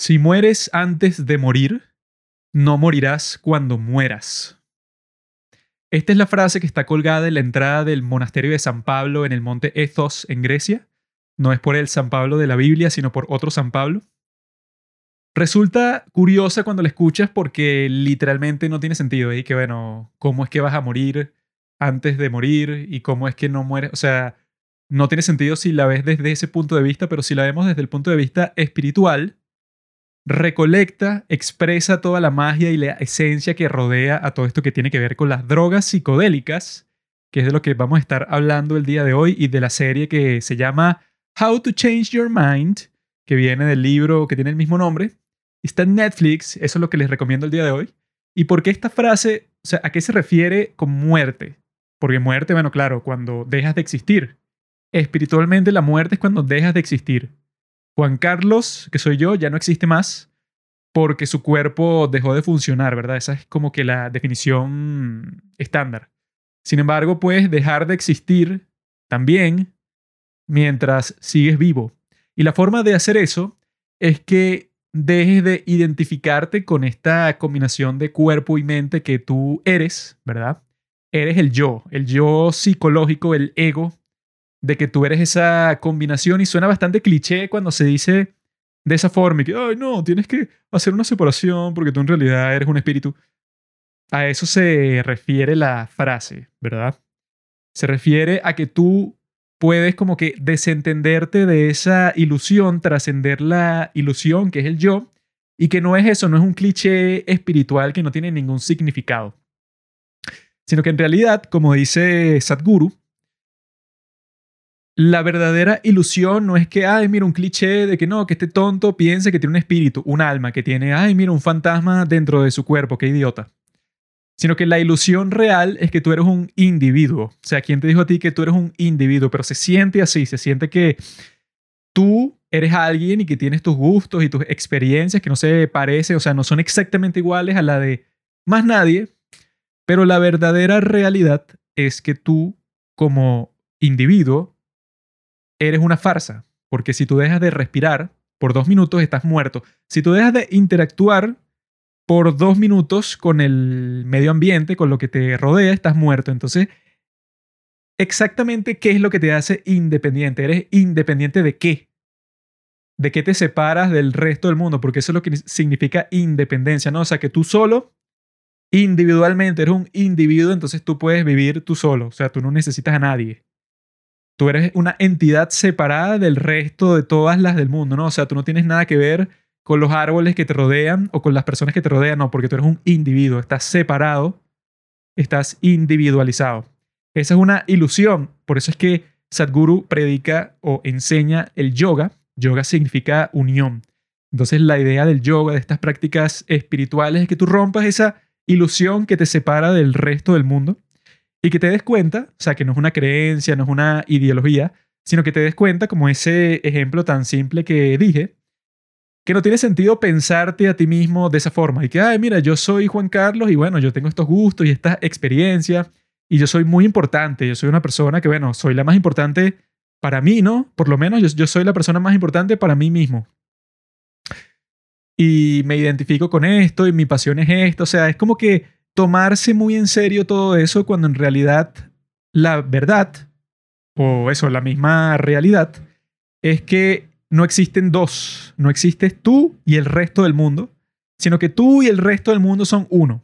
Si mueres antes de morir, no morirás cuando mueras. Esta es la frase que está colgada en la entrada del monasterio de San Pablo en el monte Ethos en Grecia. No es por el San Pablo de la Biblia, sino por otro San Pablo. Resulta curiosa cuando la escuchas porque literalmente no tiene sentido. Y que, bueno, ¿cómo es que vas a morir antes de morir? ¿Y cómo es que no mueres? O sea, no tiene sentido si la ves desde ese punto de vista, pero si la vemos desde el punto de vista espiritual, recolecta, expresa toda la magia y la esencia que rodea a todo esto que tiene que ver con las drogas psicodélicas, que es de lo que vamos a estar hablando el día de hoy y de la serie que se llama How to Change Your Mind, que viene del libro que tiene el mismo nombre. Está en Netflix, eso es lo que les recomiendo el día de hoy. ¿Y por qué esta frase, o sea, a qué se refiere con muerte? Porque muerte, bueno, claro, cuando dejas de existir. Espiritualmente la muerte es cuando dejas de existir. Juan Carlos, que soy yo, ya no existe más porque su cuerpo dejó de funcionar, ¿verdad? Esa es como que la definición estándar. Sin embargo, puedes dejar de existir también mientras sigues vivo. Y la forma de hacer eso es que dejes de identificarte con esta combinación de cuerpo y mente que tú eres, ¿verdad? Eres el yo, el yo psicológico, el ego, de que tú eres esa combinación y suena bastante cliché cuando se dice de esa forma y que, ay, no, tienes que hacer una separación porque tú en realidad eres un espíritu. A eso se refiere la frase, ¿verdad? Se refiere a que tú puedes como que desentenderte de esa ilusión, trascender la ilusión que es el yo, y que no es eso, no es un cliché espiritual que no tiene ningún significado, sino que en realidad, como dice Sadhguru, la verdadera ilusión no es que, ay, mira, un cliché de que no, que este tonto piense que tiene un espíritu, un alma, que tiene, ay, mira, un fantasma dentro de su cuerpo, qué idiota. Sino que la ilusión real es que tú eres un individuo. O sea, ¿quién te dijo a ti que tú eres un individuo? Pero se siente así, se siente que tú eres alguien y que tienes tus gustos y tus experiencias que no se parecen, o sea, no son exactamente iguales a la de más nadie, pero la verdadera realidad es que tú como individuo eres una farsa, porque si tú dejas de respirar por dos minutos estás muerto. Si tú dejas de interactuar por dos minutos con el medio ambiente, con lo que te rodea, estás muerto. Entonces, exactamente qué es lo que te hace independiente. ¿Eres independiente de qué? ¿De qué te separas del resto del mundo? Porque eso es lo que significa independencia, ¿no? O sea, que tú solo, individualmente, eres un individuo, entonces tú puedes vivir tú solo. O sea, tú no necesitas a nadie tú eres una entidad separada del resto de todas las del mundo, ¿no? O sea, tú no tienes nada que ver con los árboles que te rodean o con las personas que te rodean, no, porque tú eres un individuo, estás separado, estás individualizado. Esa es una ilusión, por eso es que Sadhguru predica o enseña el yoga. Yoga significa unión. Entonces la idea del yoga, de estas prácticas espirituales, es que tú rompas esa ilusión que te separa del resto del mundo y que te des cuenta, o sea, que no es una creencia, no es una ideología, sino que te des cuenta, como ese ejemplo tan simple que dije, que no tiene sentido pensarte a ti mismo de esa forma y que, ay, mira, yo soy Juan Carlos y bueno, yo tengo estos gustos y esta experiencia y yo soy muy importante, yo soy una persona que, bueno, soy la más importante para mí, ¿no? Por lo menos yo, yo soy la persona más importante para mí mismo. Y me identifico con esto y mi pasión es esto, o sea, es como que tomarse muy en serio todo eso cuando en realidad la verdad, o eso, la misma realidad, es que no existen dos, no existes tú y el resto del mundo, sino que tú y el resto del mundo son uno,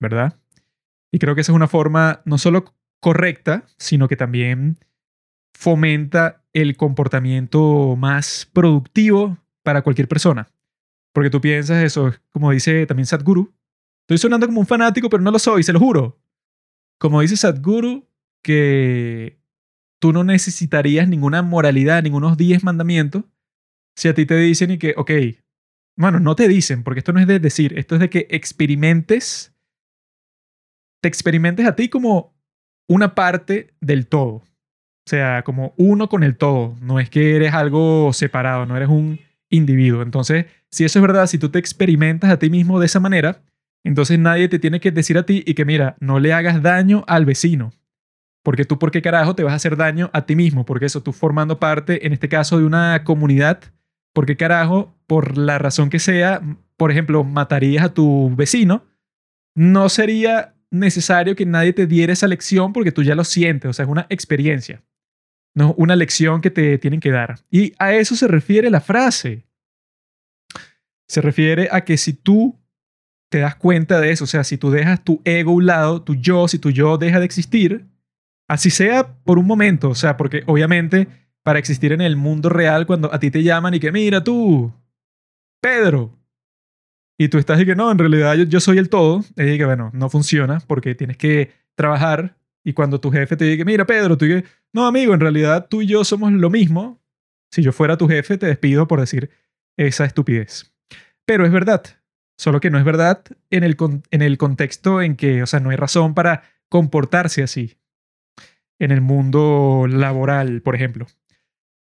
¿verdad? Y creo que esa es una forma no solo correcta, sino que también fomenta el comportamiento más productivo para cualquier persona. Porque tú piensas eso, como dice también Sadhguru, Estoy sonando como un fanático, pero no lo soy, se lo juro. Como dice Sadhguru, que tú no necesitarías ninguna moralidad, ningunos 10 mandamientos, si a ti te dicen y que, ok, bueno, no te dicen, porque esto no es de decir, esto es de que experimentes, te experimentes a ti como una parte del todo. O sea, como uno con el todo. No es que eres algo separado, no eres un individuo. Entonces, si eso es verdad, si tú te experimentas a ti mismo de esa manera, entonces nadie te tiene que decir a ti y que mira, no le hagas daño al vecino. Porque tú, ¿por qué carajo te vas a hacer daño a ti mismo? Porque eso, tú formando parte, en este caso, de una comunidad, porque carajo, por la razón que sea, por ejemplo, matarías a tu vecino, no sería necesario que nadie te diera esa lección porque tú ya lo sientes, o sea, es una experiencia, no una lección que te tienen que dar. Y a eso se refiere la frase. Se refiere a que si tú te das cuenta de eso, o sea, si tú dejas tu ego a un lado, tu yo, si tu yo deja de existir, así sea por un momento, o sea, porque obviamente para existir en el mundo real, cuando a ti te llaman y que mira tú, Pedro, y tú estás y que no, en realidad yo, soy el todo, y que bueno, no funciona porque tienes que trabajar y cuando tu jefe te dice, mira Pedro, tú dices, no amigo, en realidad tú y yo somos lo mismo, si yo fuera tu jefe te despido por decir esa estupidez. Pero es verdad, solo que no es verdad en el, en el contexto en que, o sea, no hay razón para comportarse así en el mundo laboral, por ejemplo.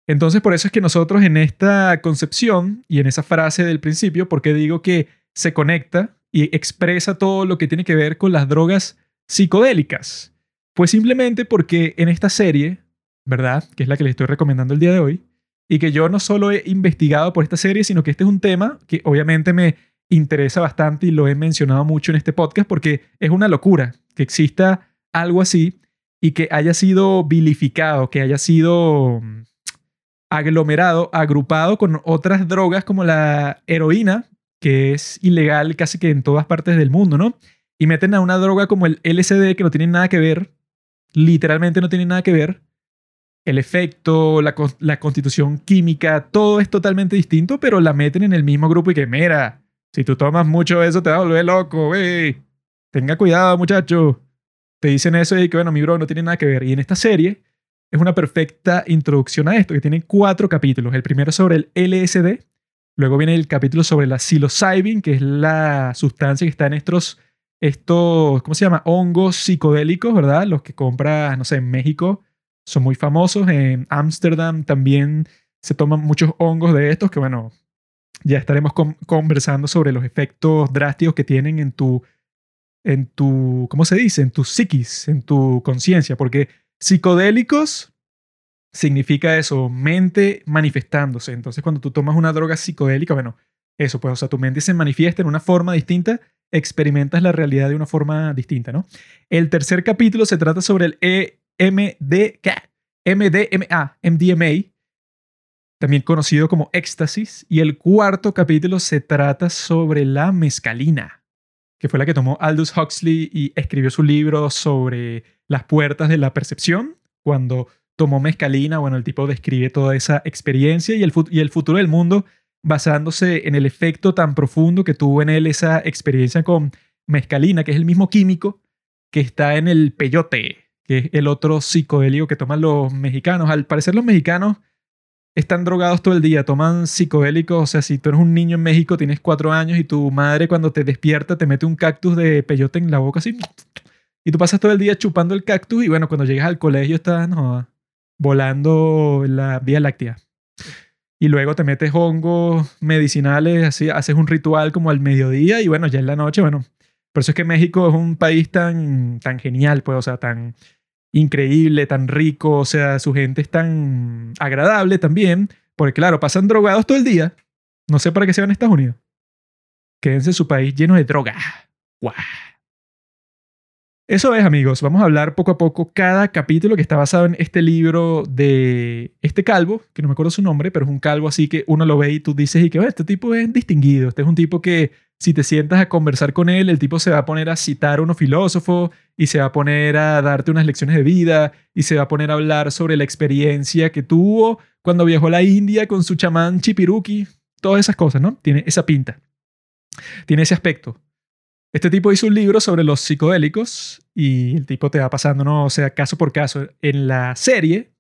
Entonces, por eso es que nosotros en esta concepción y en esa frase del principio, porque digo que se conecta y expresa todo lo que tiene que ver con las drogas psicodélicas? Pues simplemente porque en esta serie, ¿verdad? Que es la que les estoy recomendando el día de hoy, y que yo no solo he investigado por esta serie, sino que este es un tema que obviamente me interesa bastante y lo he mencionado mucho en este podcast porque es una locura que exista algo así y que haya sido vilificado, que haya sido mm, aglomerado, agrupado con otras drogas como la heroína, que es ilegal casi que en todas partes del mundo, ¿no? Y meten a una droga como el LSD que no tiene nada que ver, literalmente no tiene nada que ver. El efecto, la, la constitución química, todo es totalmente distinto, pero la meten en el mismo grupo y que, mira, si tú tomas mucho eso te va a volver loco, güey. Tenga cuidado, muchacho. Te dicen eso y que, bueno, mi bro no tiene nada que ver. Y en esta serie es una perfecta introducción a esto, que tiene cuatro capítulos. El primero sobre el LSD, Luego viene el capítulo sobre la psilocybin, que es la sustancia que está en estos, estos, ¿cómo se llama? Hongos psicodélicos, ¿verdad? Los que compras, no sé, en México son muy famosos. En Ámsterdam también se toman muchos hongos de estos, que bueno, ya estaremos conversando sobre los efectos drásticos que tienen en tu, en tu, ¿cómo se dice? En tu psiquis, en tu conciencia, porque psicodélicos significa eso, mente manifestándose. Entonces, cuando tú tomas una droga psicodélica, bueno, eso, pues, o sea, tu mente se manifiesta en una forma distinta, experimentas la realidad de una forma distinta, ¿no? El tercer capítulo se trata sobre el EMD, MDMA, MDMA, también conocido como éxtasis, y el cuarto capítulo se trata sobre la mescalina, que fue la que tomó Aldous Huxley y escribió su libro sobre las puertas de la percepción, cuando tomó mezcalina, bueno, el tipo describe toda esa experiencia y el, y el futuro del mundo basándose en el efecto tan profundo que tuvo en él esa experiencia con mezcalina, que es el mismo químico que está en el peyote, que es el otro psicodélico que toman los mexicanos. Al parecer los mexicanos están drogados todo el día, toman psicodélicos, o sea, si tú eres un niño en México, tienes cuatro años y tu madre cuando te despierta te mete un cactus de peyote en la boca así, y tú pasas todo el día chupando el cactus y bueno, cuando llegas al colegio estás, no, volando la Vía Láctea. Y luego te metes hongos medicinales, así, haces un ritual como al mediodía y bueno, ya en la noche, bueno. Por eso es que México es un país tan, tan genial, pues, o sea, tan increíble, tan rico, o sea, su gente es tan agradable también, porque claro, pasan drogados todo el día. No sé para qué se van a Estados Unidos. Quédense en su país lleno de droga. ¡Guau! Eso es, amigos. Vamos a hablar poco a poco cada capítulo que está basado en este libro de este calvo, que no me acuerdo su nombre, pero es un calvo así que uno lo ve y tú dices y que este tipo es distinguido. Este es un tipo que si te sientas a conversar con él, el tipo se va a poner a citar a unos filósofos y se va a poner a darte unas lecciones de vida y se va a poner a hablar sobre la experiencia que tuvo cuando viajó a la India con su chamán Chipiruki. Todas esas cosas, ¿no? Tiene esa pinta. Tiene ese aspecto. Este tipo hizo un libro sobre los psicodélicos y el tipo te va pasando, ¿no? O sea, caso por caso. En la serie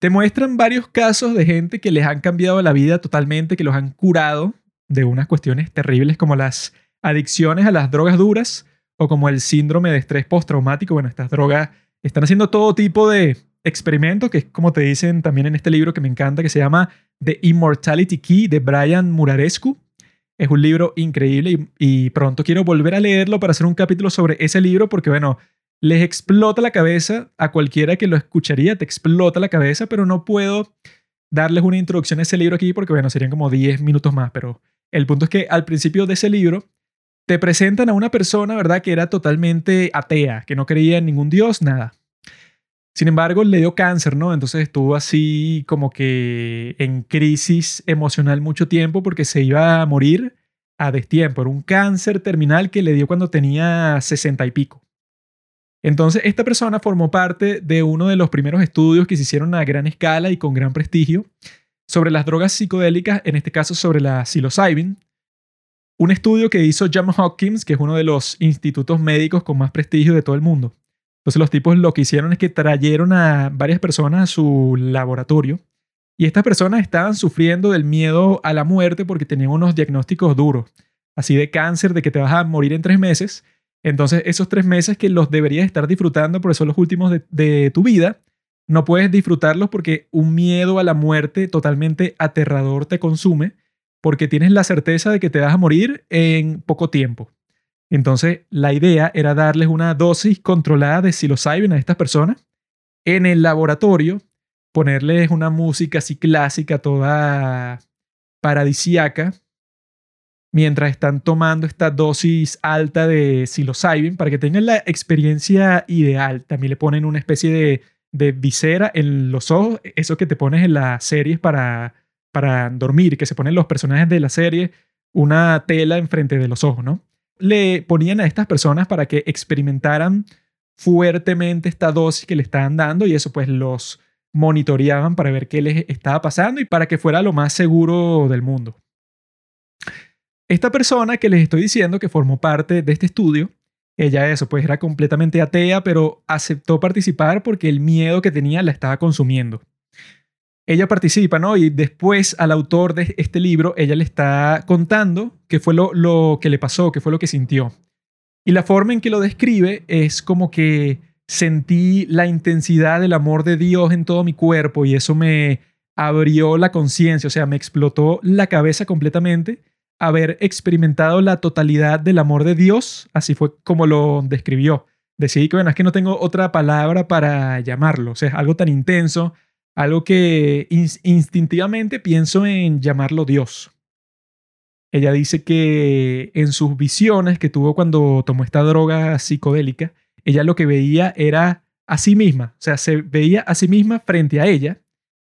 te muestran varios casos de gente que les han cambiado la vida totalmente, que los han curado de unas cuestiones terribles como las adicciones a las drogas duras o como el síndrome de estrés postraumático. Bueno, estas drogas están haciendo todo tipo de experimentos, que es como te dicen también en este libro que me encanta, que se llama The Immortality Key de Brian Murarescu. Es un libro increíble y, pronto quiero volver a leerlo para hacer un capítulo sobre ese libro porque, bueno, les explota la cabeza a cualquiera que lo escucharía, te explota la cabeza, pero no puedo darles una introducción a ese libro aquí porque, bueno, serían como 10 minutos más, pero el punto es que al principio de ese libro te presentan a una persona, ¿verdad?, que era totalmente atea, que no creía en ningún dios, nada. Sin embargo, le dio cáncer, ¿no? Entonces estuvo así como que en crisis emocional mucho tiempo porque se iba a morir a destiempo. Era un cáncer terminal que le dio cuando tenía sesenta y pico. Entonces, esta persona formó parte de uno de los primeros estudios que se hicieron a gran escala y con gran prestigio sobre las drogas psicodélicas, en este caso sobre la psilocybin. Un estudio que hizo John Hopkins, que es uno de los institutos médicos con más prestigio de todo el mundo. Entonces, los tipos lo que hicieron es que trajeron a varias personas a su laboratorio y estas personas estaban sufriendo del miedo a la muerte porque tenían unos diagnósticos duros, así de cáncer, de que te vas a morir en tres meses entonces, esos tres meses que los deberías estar disfrutando porque son los últimos de, tu vida, no puedes disfrutarlos porque un miedo a la muerte totalmente aterrador te consume porque tienes la certeza de que te vas a morir en poco tiempo. Entonces, la idea era darles una dosis controlada de psilocybin a estas personas en el laboratorio, ponerles una música así clásica, toda paradisiaca, mientras están tomando esta dosis alta de psilocybin para que tengan la experiencia ideal. También le ponen una especie de, de visera en los ojos, eso que te pones en las series para, para dormir, que se ponen los personajes de la serie, una tela enfrente de los ojos, ¿no? Le ponían a estas personas para que experimentaran fuertemente esta dosis que le estaban dando y eso pues los monitoreaban para ver qué les estaba pasando y para que fuera lo más seguro del mundo. Esta persona que les estoy diciendo que formó parte de este estudio, ella eso, pues era completamente atea, pero aceptó participar porque el miedo que tenía la estaba consumiendo. Ella participa, ¿no? Y después al autor de este libro, ella le está contando qué fue lo, lo que le pasó, qué fue lo que sintió. Y la forma en que lo describe es como que sentí la intensidad del amor de Dios en todo mi cuerpo y eso me abrió la conciencia, o sea, me explotó la cabeza completamente haber experimentado la totalidad del amor de Dios, así fue como lo describió. Decidí que, bueno, es que no tengo otra palabra para llamarlo, o sea, es algo tan intenso, algo que instintivamente pienso en llamarlo Dios. Ella dice que en sus visiones que tuvo cuando tomó esta droga psicodélica, ella lo que veía era a sí misma, o sea, se veía a sí misma frente a ella,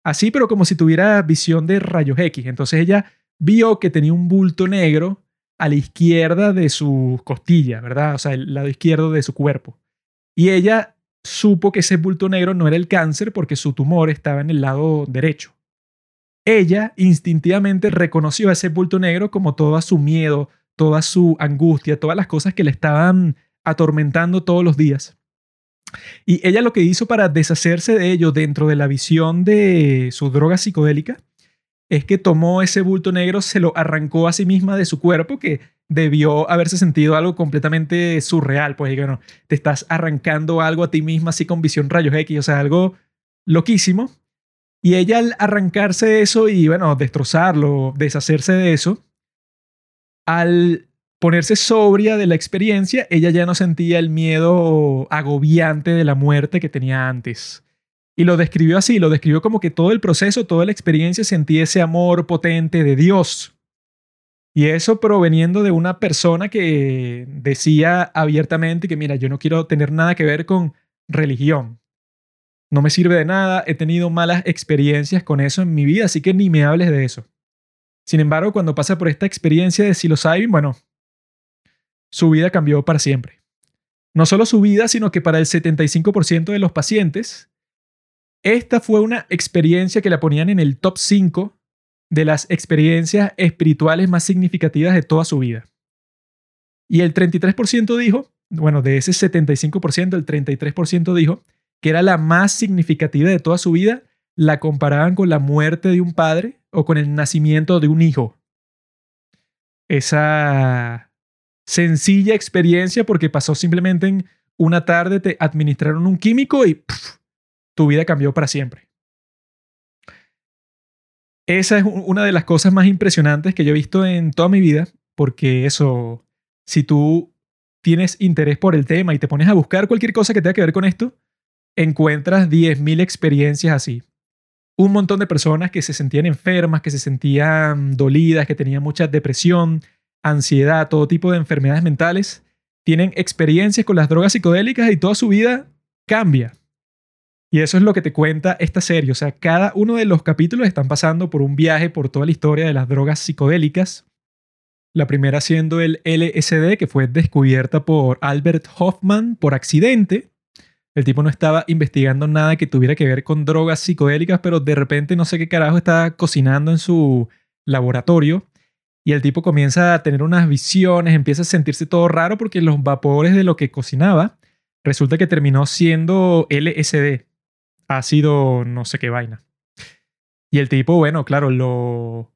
así pero como si tuviera visión de rayos X. Entonces ella vio que tenía un bulto negro a la izquierda de su costilla, ¿verdad? O sea, el lado izquierdo de su cuerpo. Y ella supo que ese bulto negro no era el cáncer porque su tumor estaba en el lado derecho. Ella instintivamente reconoció a ese bulto negro como todo su miedo, toda su angustia, todas las cosas que le estaban atormentando todos los días. Y ella lo que hizo para deshacerse de ello dentro de la visión de su droga psicodélica es que tomó ese bulto negro, se lo arrancó a sí misma de su cuerpo, que debió haberse sentido algo completamente surreal, pues bueno, te estás arrancando algo a ti misma así con visión rayos X, o sea, algo loquísimo. Y ella al arrancarse de eso y bueno, destrozarlo, deshacerse de eso, al ponerse sobria de la experiencia, ella ya no sentía el miedo agobiante de la muerte que tenía antes. Y lo describió así, lo describió como que todo el proceso, toda la experiencia sentía ese amor potente de Dios. Y eso proveniendo de una persona que decía abiertamente que, mira, yo no quiero tener nada que ver con religión. No me sirve de nada, he tenido malas experiencias con eso en mi vida, así que ni me hables de eso. Sin embargo, cuando pasa por esta experiencia de psilocybin, bueno, su vida cambió para siempre. No solo su vida, sino que para el 75% de los pacientes, esta fue una experiencia que la ponían en el top 5 de las experiencias espirituales más significativas de toda su vida. Y el 33% dijo, bueno, de ese 75%, el 33% dijo que era la más significativa de toda su vida, la comparaban con la muerte de un padre o con el nacimiento de un hijo. Esa sencilla experiencia porque pasó simplemente en una tarde, te administraron un químico y tu vida cambió para siempre. Esa es una de las cosas más impresionantes que yo he visto en toda mi vida, porque eso, si tú tienes interés por el tema y te pones a buscar cualquier cosa que tenga que ver con esto, encuentras 10.000 experiencias así. un montón de personas que se sentían enfermas, que se sentían dolidas, que tenían mucha depresión, ansiedad, todo tipo de enfermedades mentales, tienen experiencias con las drogas psicodélicas y toda su vida cambia. Y eso es lo que te cuenta esta serie. O sea, cada uno de los capítulos están pasando por un viaje por toda la historia de las drogas psicodélicas. La primera siendo el LSD, que fue descubierta por Albert Hoffman por accidente. El tipo no estaba investigando nada que tuviera que ver con drogas psicodélicas, pero de repente no sé qué carajo estaba cocinando en su laboratorio. Y el tipo comienza a tener unas visiones, empieza a sentirse todo raro porque los vapores de lo que cocinaba resulta que terminó siendo LSD, ácido no sé qué vaina. Y el tipo, bueno, claro, lo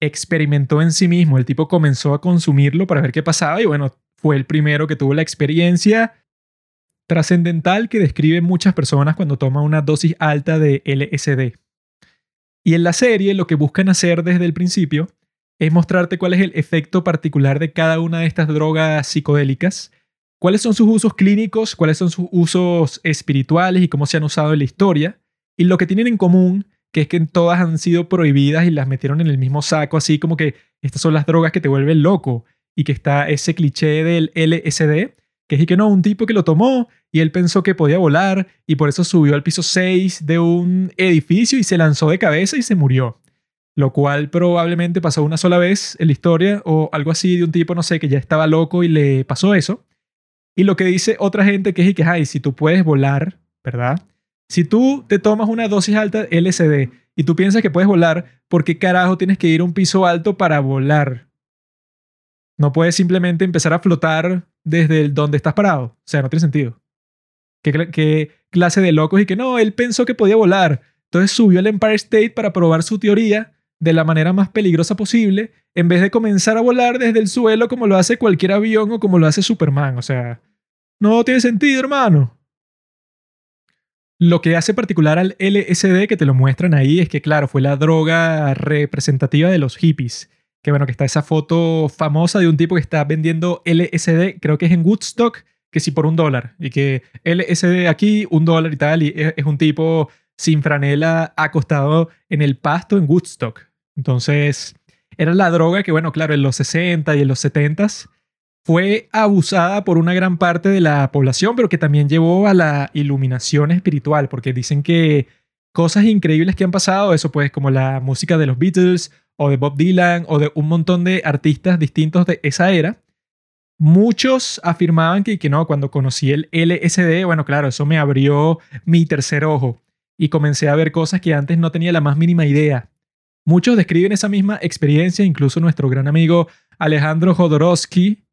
experimentó en sí mismo. El tipo comenzó a consumirlo para ver qué pasaba y bueno, fue el primero que tuvo la experiencia trascendental que describen muchas personas cuando toman una dosis alta de LSD. Y en la serie lo que buscan hacer desde el principio es mostrarte cuál es el efecto particular de cada una de estas drogas psicodélicas, cuáles son sus usos clínicos, cuáles son sus usos espirituales y cómo se han usado en la historia, y lo que tienen en común, que es que todas han sido prohibidas y las metieron en el mismo saco, así como que estas son las drogas que te vuelven loco, y que está ese cliché del LSD, que es que no, un tipo que lo tomó y él pensó que podía volar y por eso subió al piso 6 de un edificio y se lanzó de cabeza y se murió. Lo cual probablemente pasó una sola vez en la historia o algo así de un tipo, no sé, que ya estaba loco y le pasó eso. Y lo que dice otra gente que es que, ay, si tú puedes volar, ¿verdad? Si tú te tomas una dosis alta LSD y tú piensas que puedes volar, ¿por qué carajo tienes que ir a un piso alto para volar? No puedes simplemente empezar a flotar desde el donde estás parado. O sea, no tiene sentido. ¿Qué, clase de locos? Y que no, él pensó que podía volar. Entonces subió al Empire State para probar su teoría de la manera más peligrosa posible, en vez de comenzar a volar desde el suelo como lo hace cualquier avión o como lo hace Superman. O sea, no tiene sentido, hermano. Lo que hace particular al LSD que te lo muestran ahí es que, claro, fue la droga representativa de los hippies que bueno, que está esa foto famosa de un tipo que está vendiendo LSD, creo que es en Woodstock, que sí por un dólar, y que LSD aquí, un dólar y tal, y es, un tipo sin franela acostado en el pasto en Woodstock. Entonces, era la droga que, bueno, claro, en los 60 y en los 70 fue abusada por una gran parte de la población, pero que también llevó a la iluminación espiritual, porque dicen que cosas increíbles que han pasado, eso pues como la música de los Beatles o de Bob Dylan o de un montón de artistas distintos de esa era, muchos afirmaban que, que no, cuando conocí el LSD, bueno, claro, eso me abrió mi tercer ojo y comencé a ver cosas que antes no tenía la más mínima idea. Muchos describen esa misma experiencia, incluso nuestro gran amigo Alejandro Jodorowsky,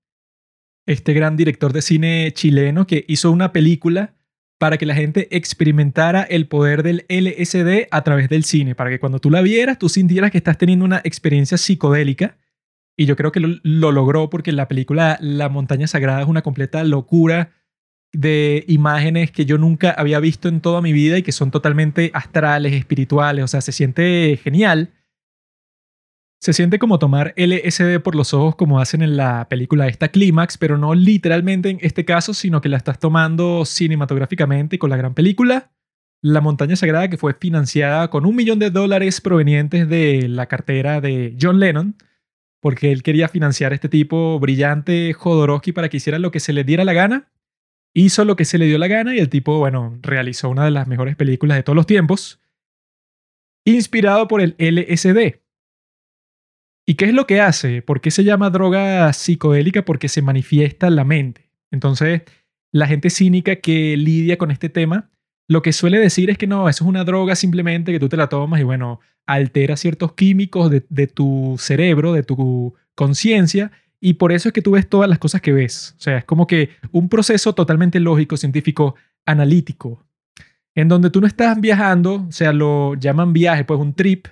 este gran director de cine chileno que hizo una película para que la gente experimentara el poder del LSD a través del cine, para que cuando tú la vieras, tú sintieras que estás teniendo una experiencia psicodélica. Y yo creo que lo, logró porque la película La montaña sagrada es una completa locura de imágenes que yo nunca había visto en toda mi vida y que son totalmente astrales, espirituales, o sea, se siente genial. Se siente como tomar LSD por los ojos como hacen en la película esta Clímax, pero no literalmente en este caso, sino que la estás tomando cinematográficamente con la gran película La montaña sagrada que fue financiada con un millón de dólares provenientes de la cartera de John Lennon, porque él quería financiar a este tipo brillante Jodorowsky para que hiciera lo que se le diera la gana. Hizo lo que se le dio la gana y el tipo, bueno, realizó una de las mejores películas de todos los tiempos, inspirado por el LSD ¿Y qué es lo que hace? ¿Por qué se llama droga psicodélica? Porque se manifiesta en la mente. Entonces, la gente cínica que lidia con este tema, lo que suele decir es que no, eso es una droga simplemente que tú te la tomas y bueno, altera ciertos químicos de, de tu cerebro, de tu conciencia, y por eso es que tú ves todas las cosas que ves. O sea, es como que un proceso totalmente lógico, científico, analítico, en donde tú no estás viajando, o sea, lo llaman viaje, pues un trip,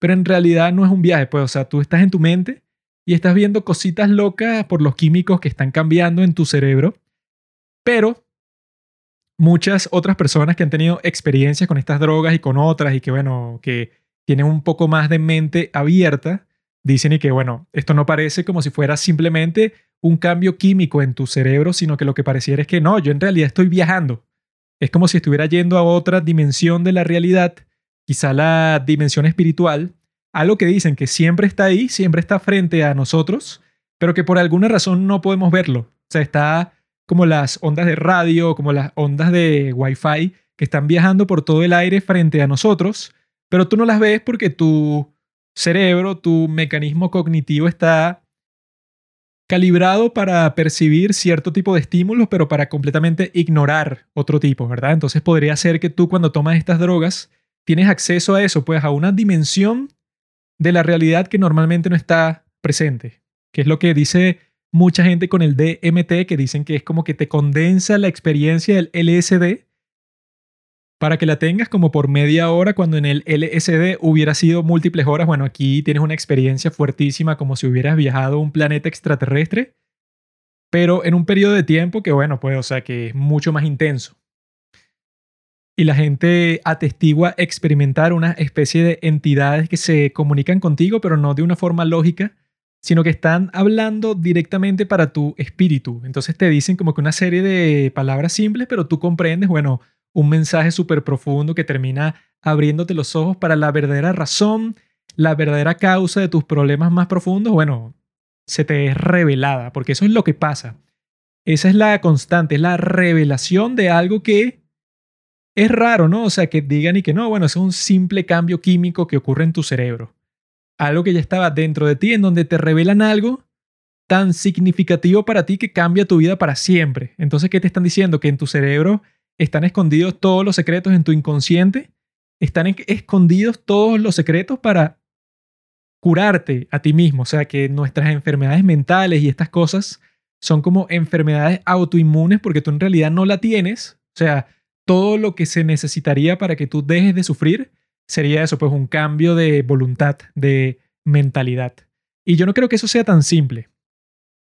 pero en realidad no es un viaje, pues, o sea, tú estás en tu mente y estás viendo cositas locas por los químicos que están cambiando en tu cerebro, pero muchas otras personas que han tenido experiencias con estas drogas y con otras y que, bueno, que tienen un poco más de mente abierta, dicen y que, bueno, esto no parece como si fuera simplemente un cambio químico en tu cerebro, sino que lo que pareciera es que no, yo en realidad estoy viajando. Es como si estuviera yendo a otra dimensión de la realidad quizá la dimensión espiritual, algo que dicen que siempre está ahí, siempre está frente a nosotros, pero que por alguna razón no podemos verlo. O sea, está como las ondas de radio, como las ondas de Wi-Fi que están viajando por todo el aire frente a nosotros, pero tú no las ves porque tu cerebro, tu mecanismo cognitivo está calibrado para percibir cierto tipo de estímulos, pero para completamente ignorar otro tipo, ¿verdad? Entonces podría ser que tú cuando tomas estas drogas tienes acceso a eso, pues a una dimensión de la realidad que normalmente no está presente, que es lo que dice mucha gente con el DMT, que dicen que es como que te condensa la experiencia del LSD para que la tengas como por media hora cuando en el LSD hubiera sido múltiples horas. Bueno, aquí tienes una experiencia fuertísima como si hubieras viajado a un planeta extraterrestre, pero en un periodo de tiempo que, bueno, pues, o sea, que es mucho más intenso. Y la gente atestigua experimentar una especie de entidades que se comunican contigo, pero no de una forma lógica, sino que están hablando directamente para tu espíritu. Entonces te dicen como que una serie de palabras simples, pero tú comprendes, bueno, un mensaje súper profundo que termina abriéndote los ojos para la verdadera razón, la verdadera causa de tus problemas más profundos, bueno, se te es revelada, porque eso es lo que pasa. Esa es la constante, es la revelación de algo que es raro, ¿no? O sea, que digan y que no, bueno, es un simple cambio químico que ocurre en tu cerebro. Algo que ya estaba dentro de ti, en donde te revelan algo tan significativo para ti que cambia tu vida para siempre. Entonces, ¿qué te están diciendo? Que en tu cerebro están escondidos todos los secretos en tu inconsciente, están escondidos todos los secretos para curarte a ti mismo. O sea, que nuestras enfermedades mentales y estas cosas son como enfermedades autoinmunes porque tú en realidad no la tienes. O sea, todo lo que se necesitaría para que tú dejes de sufrir sería eso, pues un cambio de voluntad, de mentalidad. Y yo no creo que eso sea tan simple,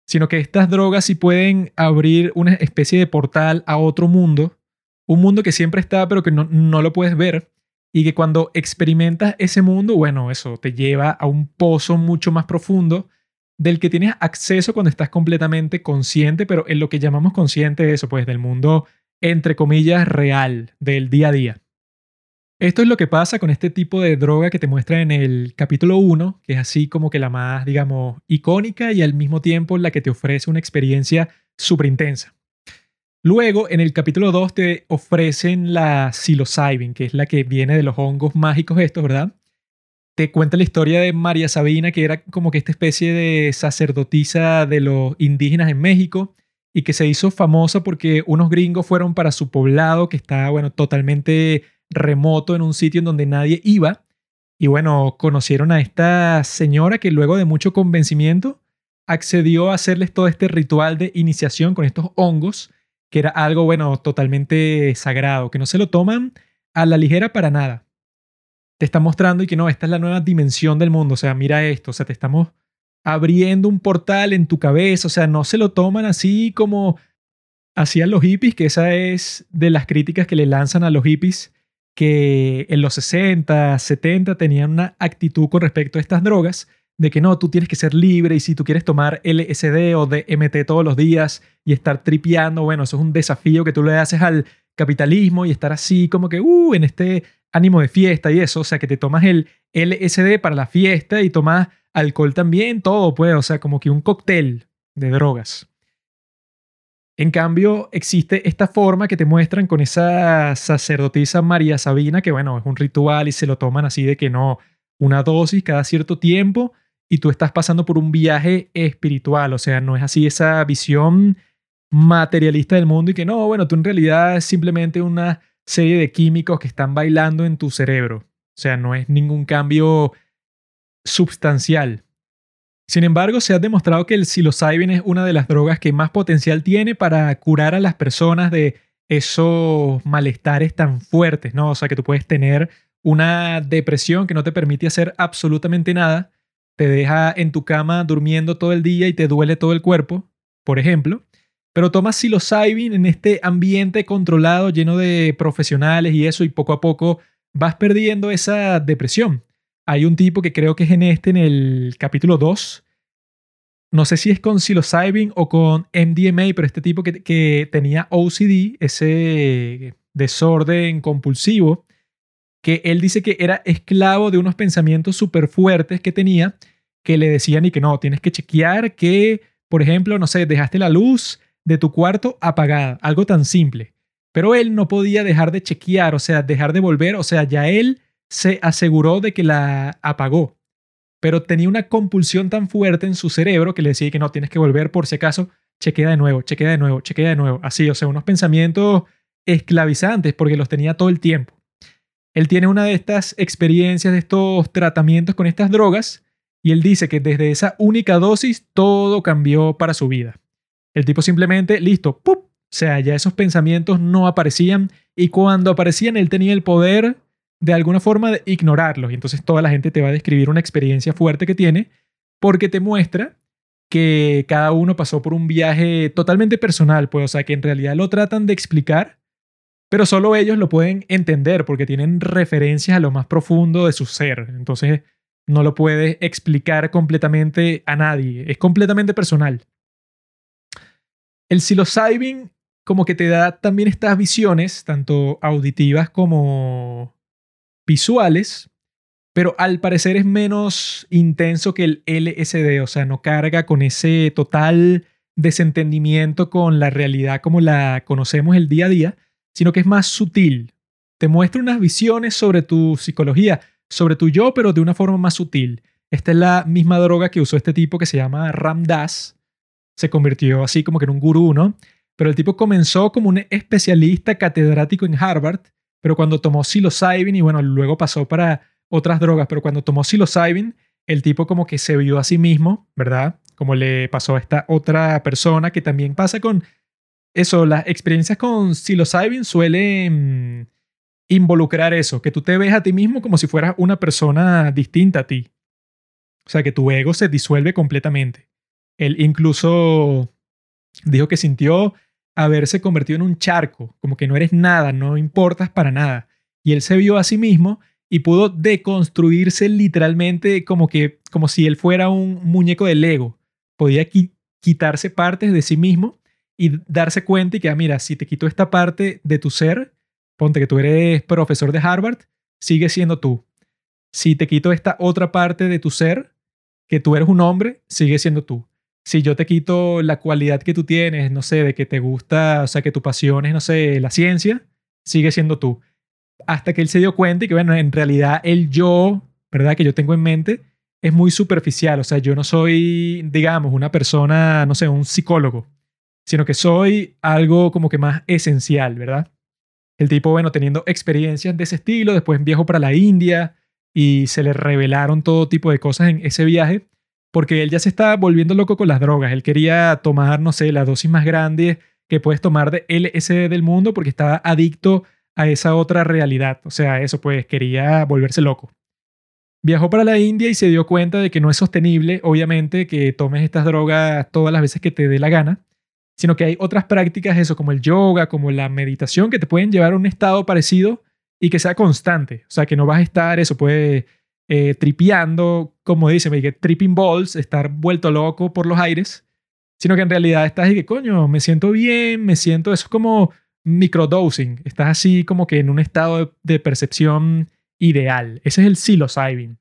sino que estas drogas sí pueden abrir una especie de portal a otro mundo un mundo que siempre está, pero que no, no lo puedes ver. Y que cuando experimentas ese mundo, bueno, eso te lleva a un pozo mucho más profundo del que tienes acceso cuando estás completamente consciente, pero en lo que llamamos consciente eso, pues del mundo, entre comillas, real, del día a día. Esto es lo que pasa con este tipo de droga que te muestra en el capítulo 1, que es así como que la más, digamos, icónica y al mismo tiempo la que te ofrece una experiencia súper intensa. Luego, en el capítulo 2 te ofrecen la psilocybin, que es la que viene de los hongos mágicos estos, ¿verdad? Te cuenta la historia de María Sabina, que era como que esta especie de sacerdotisa de los indígenas en México y que se hizo famosa porque unos gringos fueron para su poblado, que está, bueno, totalmente remoto en un sitio en donde nadie iba. Y bueno, conocieron a esta señora que luego de mucho convencimiento accedió a hacerles todo este ritual de iniciación con estos hongos que era algo, bueno, totalmente sagrado, que no se lo toman a la ligera para nada. Te está mostrando y que no, esta es la nueva dimensión del mundo, o sea, mira esto, o sea, te estamos abriendo un portal en tu cabeza, o sea, no se lo toman así como hacían los hippies, que esa es de las críticas que le lanzan a los hippies, que en los 60, 70 tenían una actitud con respecto a estas drogas, de que no, tú tienes que ser libre y si tú quieres tomar LSD o DMT todos los días y estar tripeando, bueno, eso es un desafío que tú le haces al capitalismo y estar así como que, uh, en este ánimo de fiesta y eso, o sea, que te tomas el LSD para la fiesta y tomas alcohol también, todo, pues, o sea, como que un cóctel de drogas. En cambio, existe esta forma que te muestran con esa sacerdotisa María Sabina, que bueno, es un ritual y se lo toman así de que no, una dosis cada cierto tiempo y tú estás pasando por un viaje espiritual, o sea, no es así esa visión materialista del mundo y que no, bueno, tú en realidad es simplemente una serie de químicos que están bailando en tu cerebro, o sea, no es ningún cambio substancial. Sin embargo, se ha demostrado que el psilocybin es una de las drogas que más potencial tiene para curar a las personas de esos malestares tan fuertes, ¿no? O sea, que tú puedes tener una depresión que no te permite hacer absolutamente nada te deja en tu cama durmiendo todo el día y te duele todo el cuerpo, por ejemplo, pero tomas psilocybin en este ambiente controlado, lleno de profesionales y eso, y poco a poco vas perdiendo esa depresión. Hay un tipo que creo que es en este, en el capítulo 2, no sé si es con psilocybin o con MDMA, pero este tipo que, que tenía OCD, ese desorden compulsivo, que él dice que era esclavo de unos pensamientos súper fuertes que tenía, que le decían y que no, tienes que chequear que, por ejemplo, no sé, dejaste la luz de tu cuarto apagada, algo tan simple. Pero él no podía dejar de chequear, o sea, dejar de volver, o sea, ya él se aseguró de que la apagó. Pero tenía una compulsión tan fuerte en su cerebro que le decía que no, tienes que volver por si acaso, chequea de nuevo, chequea de nuevo, chequea de nuevo. Así, o sea, unos pensamientos esclavizantes porque los tenía todo el tiempo. Él tiene una de estas experiencias, de estos tratamientos con estas drogas, y él dice que desde esa única dosis todo cambió para su vida. El tipo simplemente, listo, ¡pup! O sea, ya esos pensamientos no aparecían y cuando aparecían él tenía el poder de alguna forma de ignorarlos. Y entonces toda la gente te va a describir una experiencia fuerte que tiene porque te muestra que cada uno pasó por un viaje totalmente personal, pues, o sea, que en realidad lo tratan de explicar, pero solo ellos lo pueden entender porque tienen referencias a lo más profundo de su ser. Entonces, no lo puede explicar completamente a nadie, es completamente personal. El psilocybin como que te da también estas visiones, tanto auditivas como visuales, pero al parecer es menos intenso que el LSD, o sea, no carga con ese total desentendimiento con la realidad como la conocemos el día a día, sino que es más sutil. Te muestra unas visiones sobre tu psicología, sobre tu yo, pero de una forma más sutil. Esta es la misma droga que usó este tipo que se llama Ramdas. Se convirtió así como que en un gurú, ¿no? Pero el tipo comenzó como un especialista catedrático en Harvard, pero cuando tomó psilocybin y bueno, luego pasó para otras drogas, pero cuando tomó psilocybin, el tipo como que se vio a sí mismo, ¿verdad? Como le pasó a esta otra persona que también pasa con eso, las experiencias con psilocybin suelen involucrar eso, que tú te ves a ti mismo como si fueras una persona distinta a ti. O sea, que tu ego se disuelve completamente. Él incluso dijo que sintió haberse convertido en un charco, como que no eres nada, no importas para nada. Y él se vio a sí mismo y pudo deconstruirse literalmente como que como si él fuera un muñeco de Lego. Podía quitarse partes de sí mismo y darse cuenta y que, ah, mira, si te quito esta parte de tu ser, ponte que tú eres profesor de Harvard, sigue siendo tú. Si te quito esta otra parte de tu ser, que tú eres un hombre, sigue siendo tú. Si yo te quito la cualidad que tú tienes, no sé, de que te gusta, o sea, que tu pasión es, no sé, la ciencia, sigue siendo tú. Hasta que él se dio cuenta y que, bueno, en realidad el yo, ¿verdad? Que yo tengo en mente es muy superficial. O sea, yo no soy, digamos, una persona, no sé, un psicólogo, sino que soy algo como que más esencial, ¿verdad? El tipo, bueno, teniendo experiencias de ese estilo, después viajó para la India y se le revelaron todo tipo de cosas en ese viaje, porque él ya se estaba volviendo loco con las drogas. Él quería tomar, no sé, la dosis más grande que puedes tomar de LSD del mundo porque estaba adicto a esa otra realidad. O sea, eso pues quería volverse loco. Viajó para la India y se dio cuenta de que no es sostenible, obviamente, que tomes estas drogas todas las veces que te dé la gana sino que hay otras prácticas, eso como el yoga, como la meditación, que te pueden llevar a un estado parecido y que sea constante. O sea, que no vas a estar, eso puede, eh, tripeando, como dice, me tripping balls, estar vuelto loco por los aires, sino que en realidad estás y que, coño, me siento bien, me siento, eso es como microdosing, estás así como que en un estado de, de percepción ideal. Ese es el psilocybin.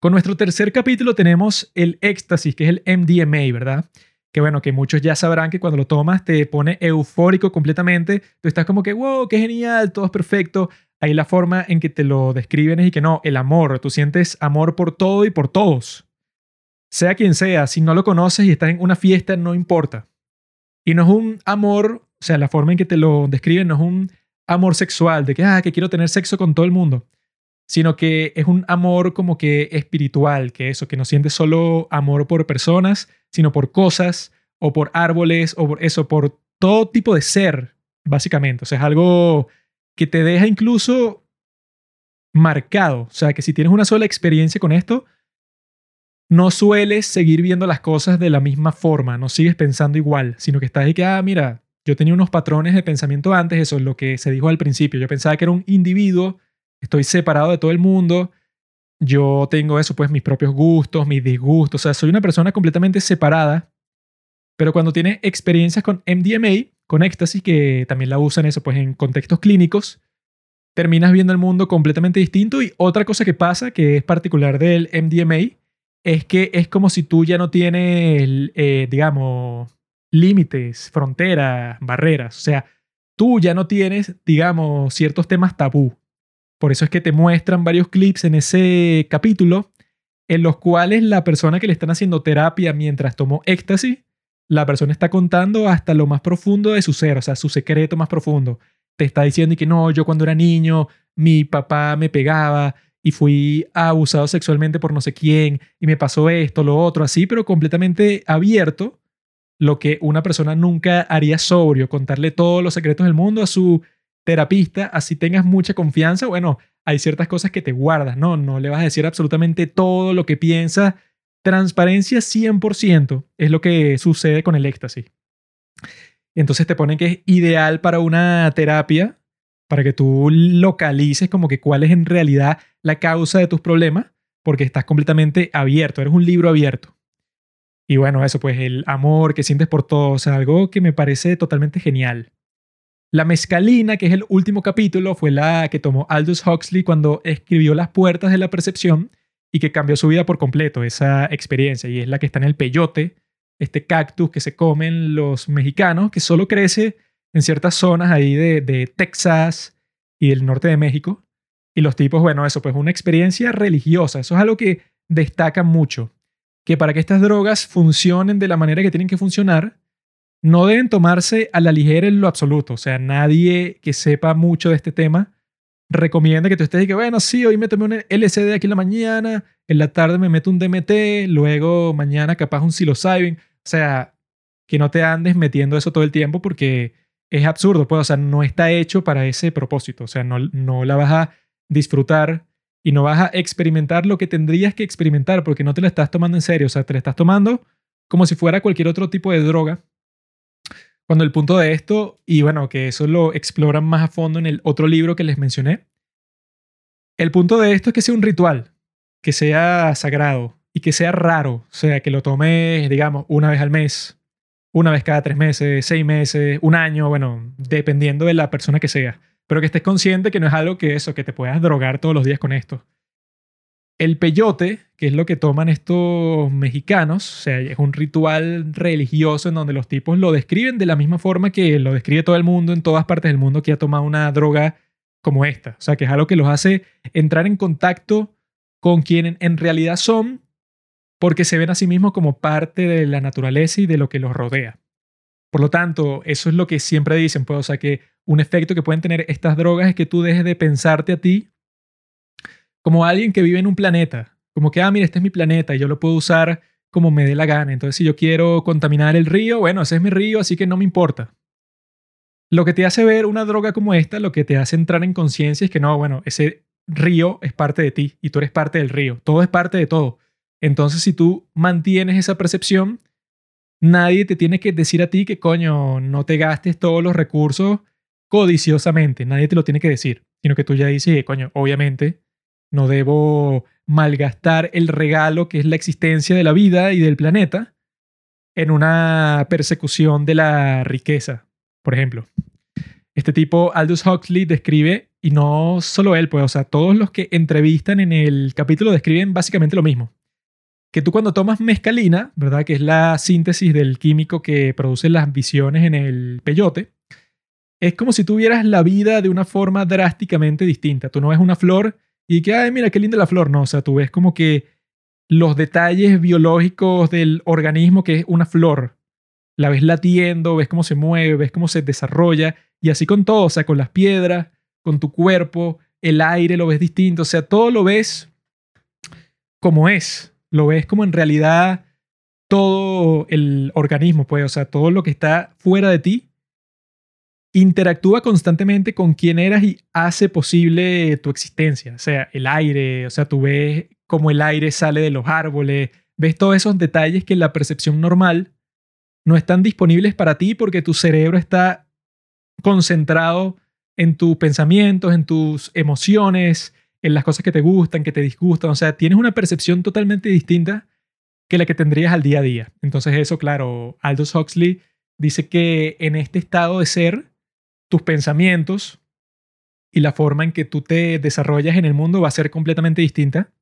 Con nuestro tercer capítulo tenemos el éxtasis, que es el MDMA, ¿verdad? que bueno, que muchos ya sabrán que cuando lo tomas te pone eufórico completamente, tú estás como que, wow, qué genial, todo es perfecto. Ahí la forma en que te lo describen es y que no, el amor, tú sientes amor por todo y por todos. Sea quien sea, si no lo conoces y estás en una fiesta, no importa. Y no es un amor, o sea, la forma en que te lo describen no es un amor sexual, de que, ah, que quiero tener sexo con todo el mundo, sino que es un amor como que espiritual, que eso, que no sientes solo amor por personas, sino por cosas o por árboles o por eso, por todo tipo de ser, básicamente. O sea, es algo que te deja incluso marcado. O sea, que si tienes una sola experiencia con esto, no sueles seguir viendo las cosas de la misma forma, no sigues pensando igual, sino que estás ahí que, ah, mira, yo tenía unos patrones de pensamiento antes, eso es lo que se dijo al principio. Yo pensaba que era un individuo, estoy separado de todo el mundo, yo tengo eso, pues mis propios gustos, mis disgustos, o sea, soy una persona completamente separada, pero cuando tiene experiencias con MDMA, con éxtasis, que también la usan eso, pues en contextos clínicos, terminas viendo el mundo completamente distinto. Y otra cosa que pasa, que es particular del MDMA, es que es como si tú ya no tienes, eh, digamos, límites, fronteras, barreras. O sea, tú ya no tienes, digamos, ciertos temas tabú. Por eso es que te muestran varios clips en ese capítulo en los cuales la persona que le están haciendo terapia mientras tomó éxtasis, la persona está contando hasta lo más profundo de su ser, o sea, su secreto más profundo. Te está diciendo que no, yo cuando era niño, mi papá me pegaba y fui abusado sexualmente por no sé quién y me pasó esto, lo otro, así, pero completamente abierto, lo que una persona nunca haría sobrio, contarle todos los secretos del mundo a su terapista, así tengas mucha confianza, bueno, hay ciertas cosas que te guardas, ¿no? No le vas a decir absolutamente todo lo que piensas. Transparencia 100% es lo que sucede con el éxtasis. Entonces te ponen que es ideal para una terapia, para que tú localices como que cuál es en realidad la causa de tus problemas, porque estás completamente abierto, eres un libro abierto. Y bueno, eso pues el amor que sientes por todo, o algo que me parece totalmente genial. La mescalina, que es el último capítulo, fue la que tomó Aldous Huxley cuando escribió Las puertas de la percepción y que cambió su vida por completo, esa experiencia. Y es la que está en el peyote, este cactus que se comen los mexicanos, que solo crece en ciertas zonas ahí de, de Texas y del norte de México. Y los tipos, bueno, eso pues una experiencia religiosa. Eso es algo que destaca mucho. Que para que estas drogas funcionen de la manera que tienen que funcionar, no deben tomarse a la ligera en lo absoluto. O sea, nadie que sepa mucho de este tema recomienda que tú estés y que, bueno, sí, hoy me tomé un LSD aquí en la mañana, en la tarde me meto un DMT, luego mañana capaz un psilocybin. O sea, que no te andes metiendo eso todo el tiempo porque es absurdo, pues, o sea, no está hecho para ese propósito. O sea, no, no la vas a disfrutar y no vas a experimentar lo que tendrías que experimentar porque no te la estás tomando en serio. O sea, te la estás tomando como si fuera cualquier otro tipo de droga cuando el punto de esto, y bueno, que eso lo exploran más a fondo en el otro libro que les mencioné, el punto de esto es que sea un ritual, que sea sagrado y que sea raro, o sea, que lo tomes, digamos, una vez al mes, una vez cada tres meses, seis meses, un año, bueno, dependiendo de la persona que sea, pero que estés consciente que no es algo que eso, que te puedas drogar todos los días con esto. El peyote, que es lo que toman estos mexicanos, o sea, es un ritual religioso en donde los tipos lo describen de la misma forma que lo describe todo el mundo en todas partes del mundo que ha tomado una droga como esta. O sea, que es algo que los hace entrar en contacto con quien en realidad son porque se ven a sí mismos como parte de la naturaleza y de lo que los rodea. Por lo tanto, eso es lo que siempre dicen, pues, o sea, que un efecto que pueden tener estas drogas es que tú dejes de pensarte a ti como alguien que vive en un planeta. Como que, ah, mira, este es mi planeta y yo lo puedo usar como me dé la gana. Entonces, si yo quiero contaminar el río, bueno, ese es mi río, así que no me importa. Lo que te hace ver una droga como esta, lo que te hace entrar en conciencia es que no, bueno, ese río es parte de ti y tú eres parte del río. Todo es parte de todo. Entonces, si tú mantienes esa percepción, nadie te tiene que decir a ti que, coño, no te gastes todos los recursos codiciosamente. Nadie te lo tiene que decir, sino que tú ya dices, coño, obviamente no debo malgastar el regalo que es la existencia de la vida y del planeta en una persecución de la riqueza, por ejemplo. Este tipo, Aldous Huxley, describe, y no solo él, pues, o sea, todos los que entrevistan en el capítulo describen básicamente lo mismo. Que tú cuando tomas mescalina, ¿verdad? Que es la síntesis del químico que produce las visiones en el peyote, es como si tuvieras la vida de una forma drásticamente distinta. Tú no ves una flor y que, ay, mira, qué linda la flor. No, o sea, tú ves como que los detalles biológicos del organismo que es una flor. La ves latiendo, ves cómo se mueve, ves cómo se desarrolla. Y así con todo, o sea, con las piedras, con tu cuerpo, el aire lo ves distinto. O sea, todo lo ves como es. Lo ves como en realidad todo el organismo, pues, o sea, todo lo que está fuera de ti interactúa constantemente con quién eras y hace posible tu existencia. O sea, el aire, o sea, tú ves cómo el aire sale de los árboles, ves todos esos detalles que en la percepción normal no están disponibles para ti porque tu cerebro está concentrado en tus pensamientos, en tus emociones, en las cosas que te gustan, que te disgustan. O sea, tienes una percepción totalmente distinta que la que tendrías al día a día. Entonces eso, claro, Aldous Huxley dice que en este estado de ser tus pensamientos y la forma en que tú te desarrollas en el mundo va a ser completamente distinta,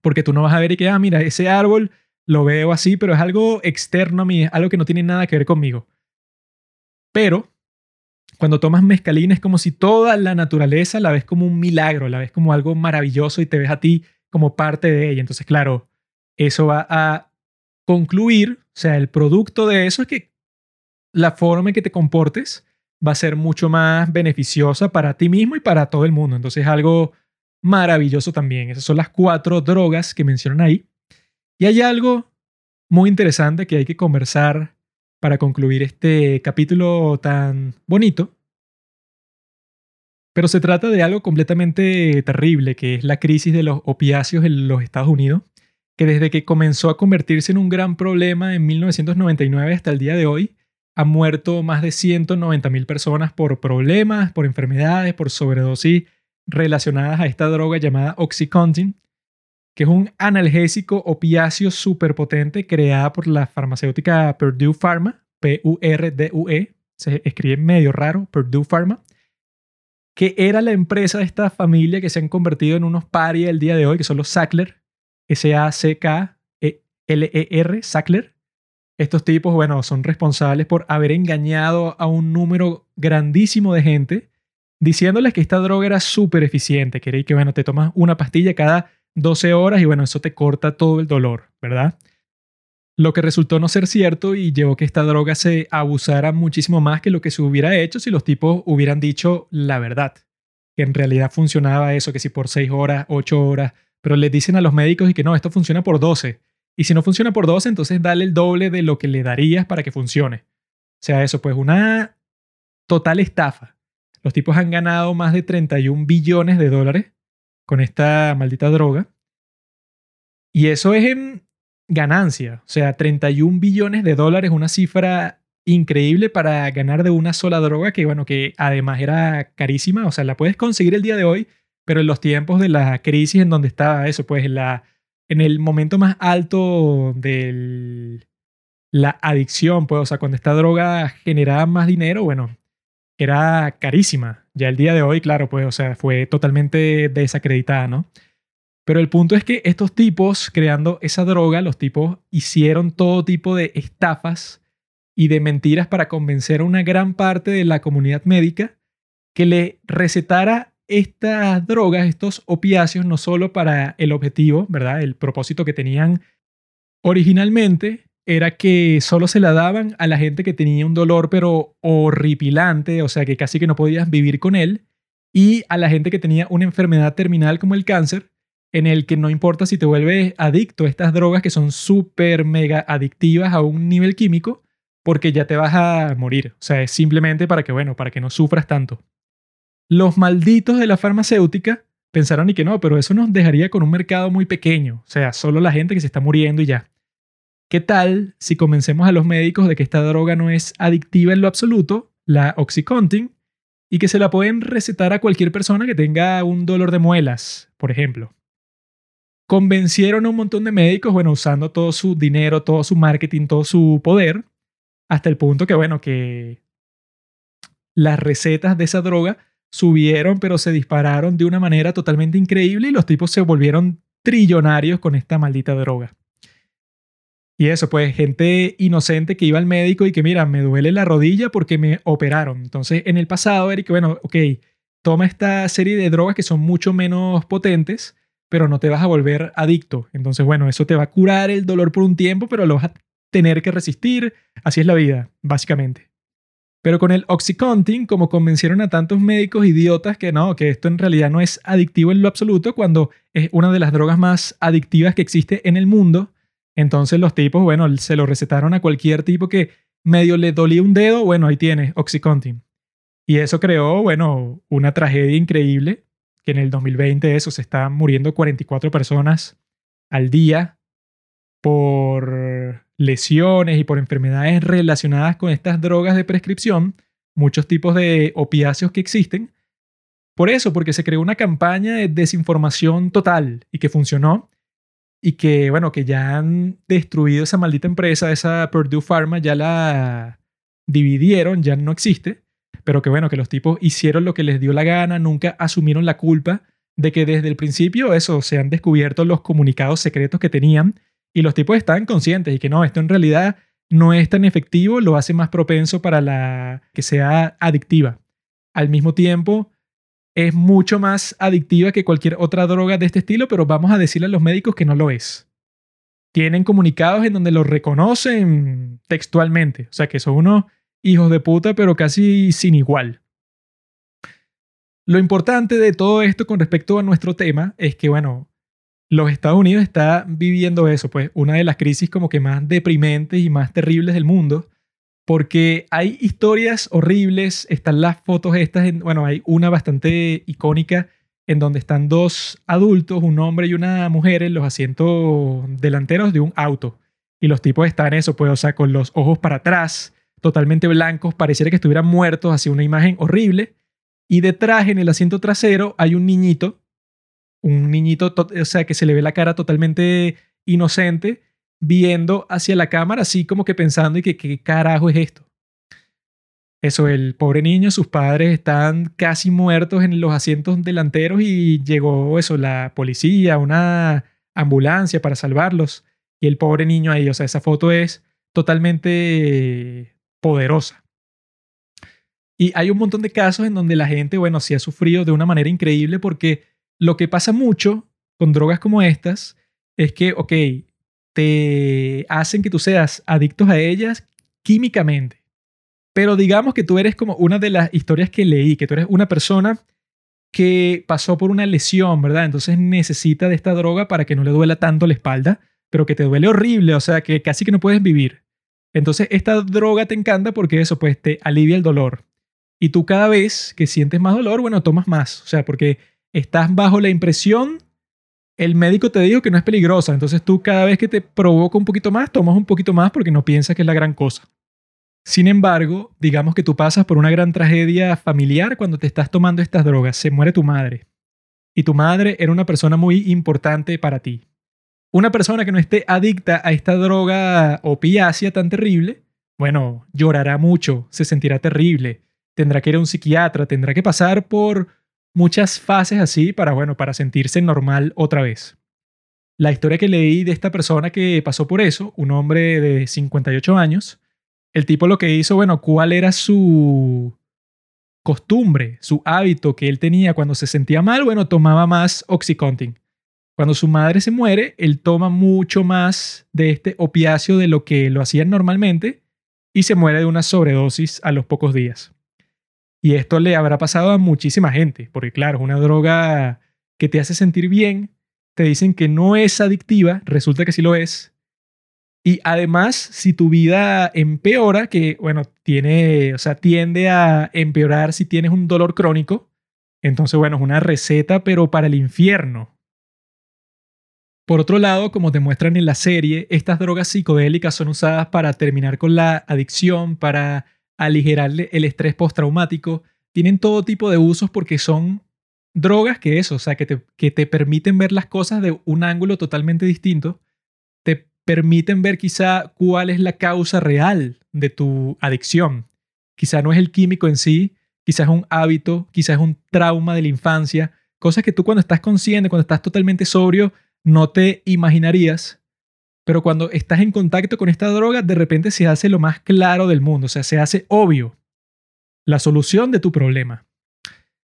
porque tú no vas a ver y que, ah, mira, ese árbol lo veo así, pero es algo externo a mí, es algo que no tiene nada que ver conmigo. Pero cuando tomas mezcalina es como si toda la naturaleza la ves como un milagro, la ves como algo maravilloso y te ves a ti como parte de ella. Entonces, claro, eso va a concluir, o sea, el producto de eso es que la forma en que te comportes va a ser mucho más beneficiosa para ti mismo y para todo el mundo. Entonces, algo maravilloso también. Esas son las cuatro drogas que mencionan ahí. Y hay algo muy interesante que hay que conversar para concluir este capítulo tan bonito. Pero se trata de algo completamente terrible, que es la crisis de los opiáceos en los Estados Unidos, que desde que comenzó a convertirse en un gran problema en 1999 hasta el día de hoy, han muerto más de 190.000 personas por problemas, por enfermedades, por sobredosis relacionadas a esta droga llamada Oxycontin, que es un analgésico opiáceo superpotente creada por la farmacéutica Purdue Pharma, P-U-R-D-U-E, se escribe medio raro, Purdue Pharma, que era la empresa de esta familia que se han convertido en unos paria el día de hoy, que son los Sackler, S-A-C-K-L-E-R, Sackler. Estos tipos, bueno, son responsables por haber engañado a un número grandísimo de gente diciéndoles que esta droga era súper eficiente, que que, bueno, te tomas una pastilla cada 12 horas y bueno, eso te corta todo el dolor, ¿verdad? Lo que resultó no ser cierto y llevó que esta droga se abusara muchísimo más que lo que se hubiera hecho si los tipos hubieran dicho la verdad, que en realidad funcionaba eso, que si por 6 horas, 8 horas, pero les dicen a los médicos y que no, esto funciona por 12. Y si no funciona por 12, entonces dale el doble de lo que le darías para que funcione. O sea, eso, pues una total estafa. Los tipos han ganado más de 31 billones de dólares con esta maldita droga. Y eso es en ganancia. O sea, 31 billones de dólares, una cifra increíble para ganar de una sola droga que, bueno, que además era carísima. O sea, la puedes conseguir el día de hoy, pero en los tiempos de la crisis en donde estaba eso, pues la, en el momento más alto de la adicción, pues, o sea, cuando esta droga generaba más dinero, bueno, era carísima. Ya el día de hoy, claro, pues, o sea, fue totalmente desacreditada, ¿no? Pero el punto es que estos tipos, creando esa droga, los tipos hicieron todo tipo de estafas y de mentiras para convencer a una gran parte de la comunidad médica que le recetara estas drogas, estos opiáceos, no solo para el objetivo, ¿verdad? El propósito que tenían originalmente, era que solo se la daban a la gente que tenía un dolor pero horripilante, o sea que casi que no podías vivir con él, y a la gente que tenía una enfermedad terminal como el cáncer, en el que no importa si te vuelves adicto a estas drogas que son súper mega adictivas a un nivel químico, porque ya te vas a morir. O sea, es simplemente para que, bueno, para que no sufras tanto. Los malditos de la farmacéutica pensaron y que no, pero eso nos dejaría con un mercado muy pequeño. O sea, solo la gente que se está muriendo y ya. ¿Qué tal si convencemos a los médicos de que esta droga no es adictiva en lo absoluto, la Oxycontin, y que se la pueden recetar a cualquier persona que tenga un dolor de muelas, por ejemplo? Convencieron a un montón de médicos, bueno, usando todo su dinero, todo su marketing, todo su poder, hasta el punto que, bueno, que las recetas de esa droga subieron, pero se dispararon de una manera totalmente increíble y los tipos se volvieron trillonarios con esta maldita droga. Y eso, pues gente inocente que iba al médico y que, mira, me duele la rodilla porque me operaron. Entonces, en el pasado, Eric, bueno, ok, toma esta serie de drogas que son mucho menos potentes, pero no te vas a volver adicto. Entonces, bueno, eso te va a curar el dolor por un tiempo, pero lo vas a tener que resistir. Así es la vida, básicamente. Pero con el Oxycontin, como convencieron a tantos médicos idiotas que no, que esto en realidad no es adictivo en lo absoluto, cuando es una de las drogas más adictivas que existe en el mundo, entonces los tipos, bueno, se lo recetaron a cualquier tipo que medio le dolía un dedo, bueno, ahí tienes, Oxycontin. Y eso creó, bueno, una tragedia increíble, que en el 2020 eso, se están muriendo 44 personas al día por lesiones y por enfermedades relacionadas con estas drogas de prescripción, muchos tipos de opiáceos que existen. Por eso, porque se creó una campaña de desinformación total y que funcionó y que, bueno, que ya han destruido esa maldita empresa, esa Purdue Pharma, ya la dividieron, ya no existe. pero que bueno, que los tipos hicieron lo que les dio la gana, nunca asumieron la culpa de que desde el principio eso, se han descubierto los comunicados secretos que tenían y los tipos estaban conscientes y que no, esto en realidad no es tan efectivo, lo hace más propenso para la que sea adictiva. Al mismo tiempo, es mucho más adictiva que cualquier otra droga de este estilo, pero vamos a decirle a los médicos que no lo es. Tienen comunicados en donde lo reconocen textualmente, o sea que son unos hijos de puta, pero casi sin igual. Lo importante de todo esto con respecto a nuestro tema es que, bueno, los Estados Unidos está viviendo eso, pues una de las crisis como que más deprimentes y más terribles del mundo, porque hay historias horribles, están las fotos estas, bueno, hay una bastante icónica en donde están dos adultos, un hombre y una mujer en los asientos delanteros de un auto. Y los tipos están eso, pues, o sea, con los ojos para atrás, totalmente blancos, pareciera que estuvieran muertos, así una imagen horrible. Y detrás, en el asiento trasero, hay un niñito un niñito, o sea, que se le ve la cara totalmente inocente, viendo hacia la cámara, así como que pensando, ¿y que qué carajo es esto? Eso, el pobre niño, sus padres están casi muertos en los asientos delanteros y llegó eso, la policía, una ambulancia para salvarlos. Y el pobre niño ahí, o sea, esa foto es totalmente poderosa. Y hay un montón de casos en donde la gente, bueno, sí ha sufrido de una manera increíble porque lo que pasa mucho con drogas como estas es que, ok, te hacen que tú seas adictos a ellas químicamente. Pero digamos que tú eres como una de las historias que leí, que tú eres una persona que pasó por una lesión, ¿verdad? Entonces necesita de esta droga para que no le duela tanto la espalda, pero que te duele horrible, o sea, que casi que no puedes vivir. Entonces esta droga te encanta porque eso pues te alivia el dolor. Y tú cada vez que sientes más dolor, bueno, tomas más, o sea, porque estás bajo la impresión, el médico te dijo que no es peligrosa, entonces tú cada vez que te provoca un poquito más, tomas un poquito más porque no piensas que es la gran cosa. Sin embargo, digamos que tú pasas por una gran tragedia familiar cuando te estás tomando estas drogas, se muere tu madre. Y tu madre era una persona muy importante para ti. Una persona que no esté adicta a esta droga opiácea tan terrible, bueno, llorará mucho, se sentirá terrible, tendrá que ir a un psiquiatra, tendrá que pasar por muchas fases así para, bueno, para sentirse normal otra vez. La historia que leí de esta persona que pasó por eso, un hombre de 58 años, el tipo lo que hizo, bueno, cuál era su costumbre, su hábito que él tenía cuando se sentía mal, bueno, tomaba más Oxycontin. Cuando su madre se muere, él toma mucho más de este opiáceo de lo que lo hacían normalmente y se muere de una sobredosis a los pocos días. Y esto le habrá pasado a muchísima gente, porque claro, es una droga que te hace sentir bien, te dicen que no es adictiva, resulta que sí lo es. Y además, si tu vida empeora, que bueno, tiene, o sea, tiende a empeorar si tienes un dolor crónico, entonces bueno, es una receta pero para el infierno. Por otro lado, como te muestran en la serie, estas drogas psicodélicas son usadas para terminar con la adicción, para aligerarle el estrés postraumático. Tienen todo tipo de usos porque son drogas que eso, o sea, que te, que te permiten ver las cosas de un ángulo totalmente distinto. Te permiten ver quizá cuál es la causa real de tu adicción. Quizá no es el químico en sí, quizás es un hábito, quizás es un trauma de la infancia, cosas que tú cuando estás consciente, cuando estás totalmente sobrio, no te imaginarías pero cuando estás en contacto con esta droga, de repente se hace lo más claro del mundo, o sea, se hace obvio la solución de tu problema.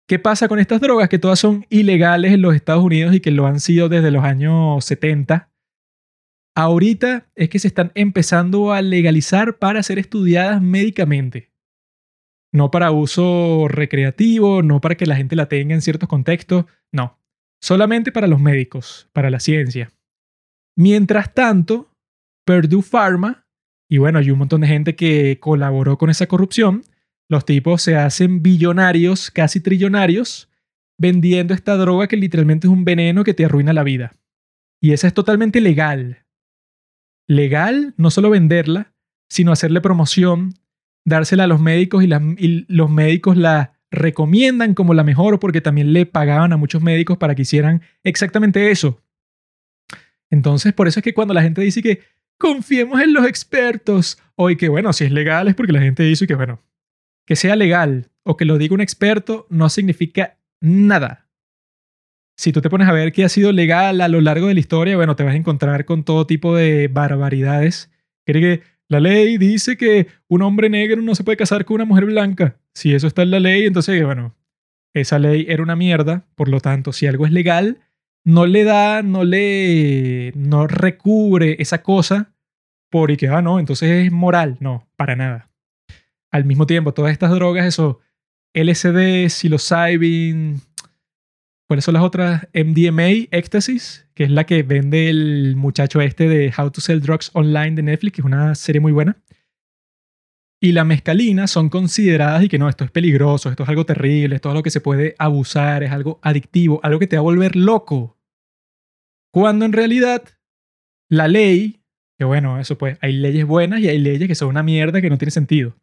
¿Qué pasa con estas drogas? Que todas son ilegales en los Estados Unidos y que lo han sido desde los años 70. Ahorita es que se están empezando a legalizar para ser estudiadas médicamente. No para uso recreativo, no para que la gente la tenga en ciertos contextos, no. Solamente para los médicos, para la ciencia. Mientras tanto, Purdue Pharma, y bueno, hay un montón de gente que colaboró con esa corrupción, los tipos se hacen billonarios, casi trillonarios, vendiendo esta droga que literalmente es un veneno que te arruina la vida. Y esa es totalmente legal. Legal no solo venderla, sino hacerle promoción, dársela a los médicos y, y los médicos la recomiendan como la mejor porque también le pagaban a muchos médicos para que hicieran exactamente eso, entonces, por eso es que cuando la gente dice que confiemos en los expertos, o que bueno, si es legal es porque la gente dice que bueno, que sea legal, o que lo diga un experto no significa nada. Si tú te pones a ver qué ha sido legal a lo largo de la historia, bueno, te vas a encontrar con todo tipo de barbaridades. Cree que la ley dice que un hombre negro no se puede casar con una mujer blanca. Si eso está en la ley, entonces, bueno, esa ley era una mierda. Por lo tanto, si algo es legal, no le da, no le, no recubre esa cosa por y que, ah, no, entonces es moral. No, para nada. Al mismo tiempo, todas estas drogas, eso, LSD, psilocybin, ¿cuáles son las otras? MDMA, Éxtasis, que es la que vende el muchacho este de How to Sell Drugs Online de Netflix, que es una serie muy buena. Y la mescalina son consideradas y que no, esto es peligroso, esto es algo terrible, esto es algo que se puede abusar, es algo adictivo, algo que te va a volver loco. Cuando en realidad la ley, que bueno, eso pues, hay leyes buenas y hay leyes que son una mierda que no tiene sentido.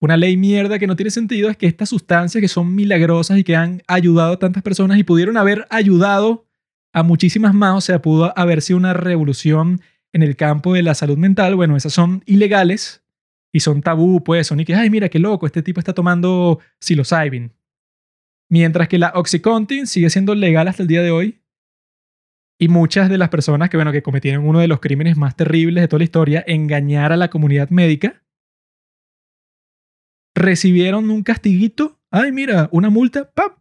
Una ley mierda que no tiene sentido es que estas sustancias que son milagrosas y que han ayudado a tantas personas y pudieron haber ayudado a muchísimas más, o sea, pudo haber sido una revolución en el campo de la salud mental, bueno, esas son ilegales y son tabú, pues, son y que, ay, mira qué loco, este tipo está tomando psilocybin. Mientras que la Oxycontin sigue siendo legal hasta el día de hoy. Y muchas de las personas que, bueno, que cometieron uno de los crímenes más terribles de toda la historia, engañar a la comunidad médica, recibieron un castiguito, ay, mira, una multa, ¡pam!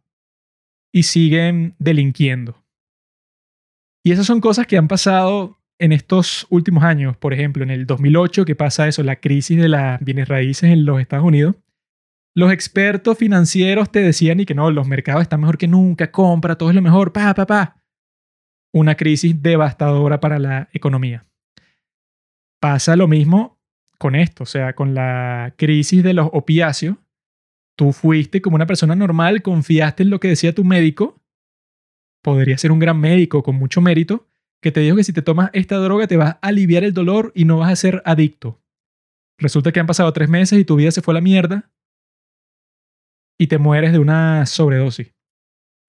Y siguen delinquiendo. Y esas son cosas que han pasado en estos últimos años, por ejemplo, en el 2008, que pasa eso, la crisis de las bienes raíces en los Estados Unidos, los expertos financieros te decían y que no, los mercados están mejor que nunca, compra, todo es lo mejor, pa, pa, pa. Una crisis devastadora para la economía. Pasa lo mismo con esto, o sea, con la crisis de los opiáceos. Tú fuiste como una persona normal, confiaste en lo que decía tu médico, podría ser un gran médico con mucho mérito, que te dijo que si te tomas esta droga te vas a aliviar el dolor y no vas a ser adicto. Resulta que han pasado tres meses y tu vida se fue a la mierda y te mueres de una sobredosis.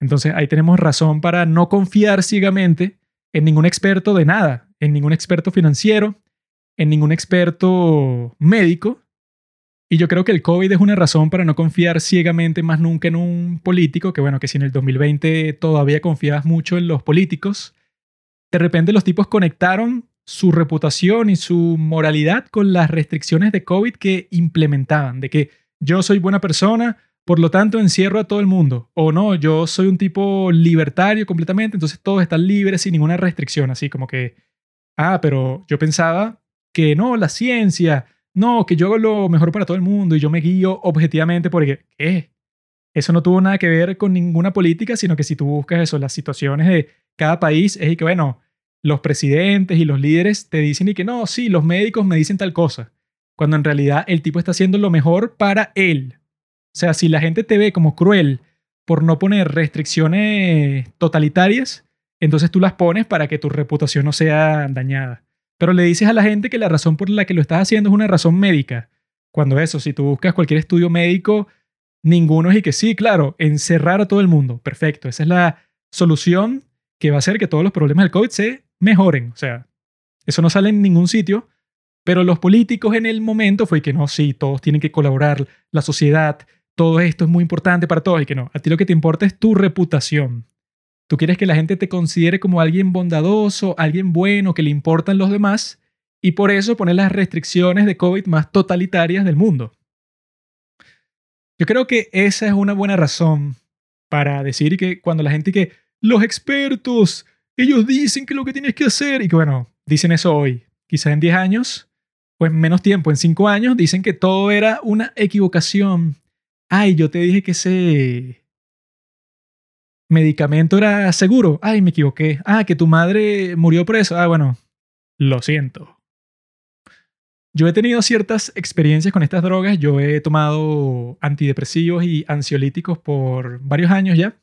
Entonces ahí tenemos razón para no confiar ciegamente en ningún experto de nada, en ningún experto financiero, en ningún experto médico. Y yo creo que el COVID es una razón para no confiar ciegamente más nunca en un político, que bueno, que si en el 2020 todavía confiabas mucho en los políticos, de repente los tipos conectaron su reputación y su moralidad con las restricciones de COVID que implementaban, de que yo soy buena persona, por lo tanto encierro a todo el mundo, o no, yo soy un tipo libertario completamente, entonces todos están libres sin ninguna restricción, así como que, ah, pero yo pensaba que no, la ciencia, no, que yo hago lo mejor para todo el mundo y yo me guío objetivamente porque, ¿qué? Eso no tuvo nada que ver con ninguna política, sino que si tú buscas eso, las situaciones de cada país, es que, bueno, los presidentes y los líderes te dicen y que no, sí, los médicos me dicen tal cosa, cuando en realidad el tipo está haciendo lo mejor para él. O sea, si la gente te ve como cruel por no poner restricciones totalitarias, entonces tú las pones para que tu reputación no sea dañada. Pero le dices a la gente que la razón por la que lo estás haciendo es una razón médica. Cuando eso, si tú buscas cualquier estudio médico, Ninguno es y que sí, claro, encerrar a todo el mundo. Perfecto. Esa es la solución que va a hacer que todos los problemas del COVID se mejoren. O sea, eso no sale en ningún sitio. Pero los políticos en el momento fue que no, sí, todos tienen que colaborar, la sociedad, todo esto es muy importante para todos y que no. A ti lo que te importa es tu reputación. Tú quieres que la gente te considere como alguien bondadoso, alguien bueno, que le importan los demás, y por eso pones las restricciones de COVID más totalitarias del mundo. Yo creo que esa es una buena razón para decir que cuando la gente que los expertos, ellos dicen que lo que tienes que hacer y que bueno, dicen eso hoy, quizás en 10 años en menos tiempo, en 5 años, dicen que todo era una equivocación. Ay, yo te dije que ese medicamento era seguro. Ay, me equivoqué. Ah, que tu madre murió por eso. Ah, bueno, lo siento. Yo he tenido ciertas experiencias con estas drogas. Yo he tomado antidepresivos y ansiolíticos por varios años ya.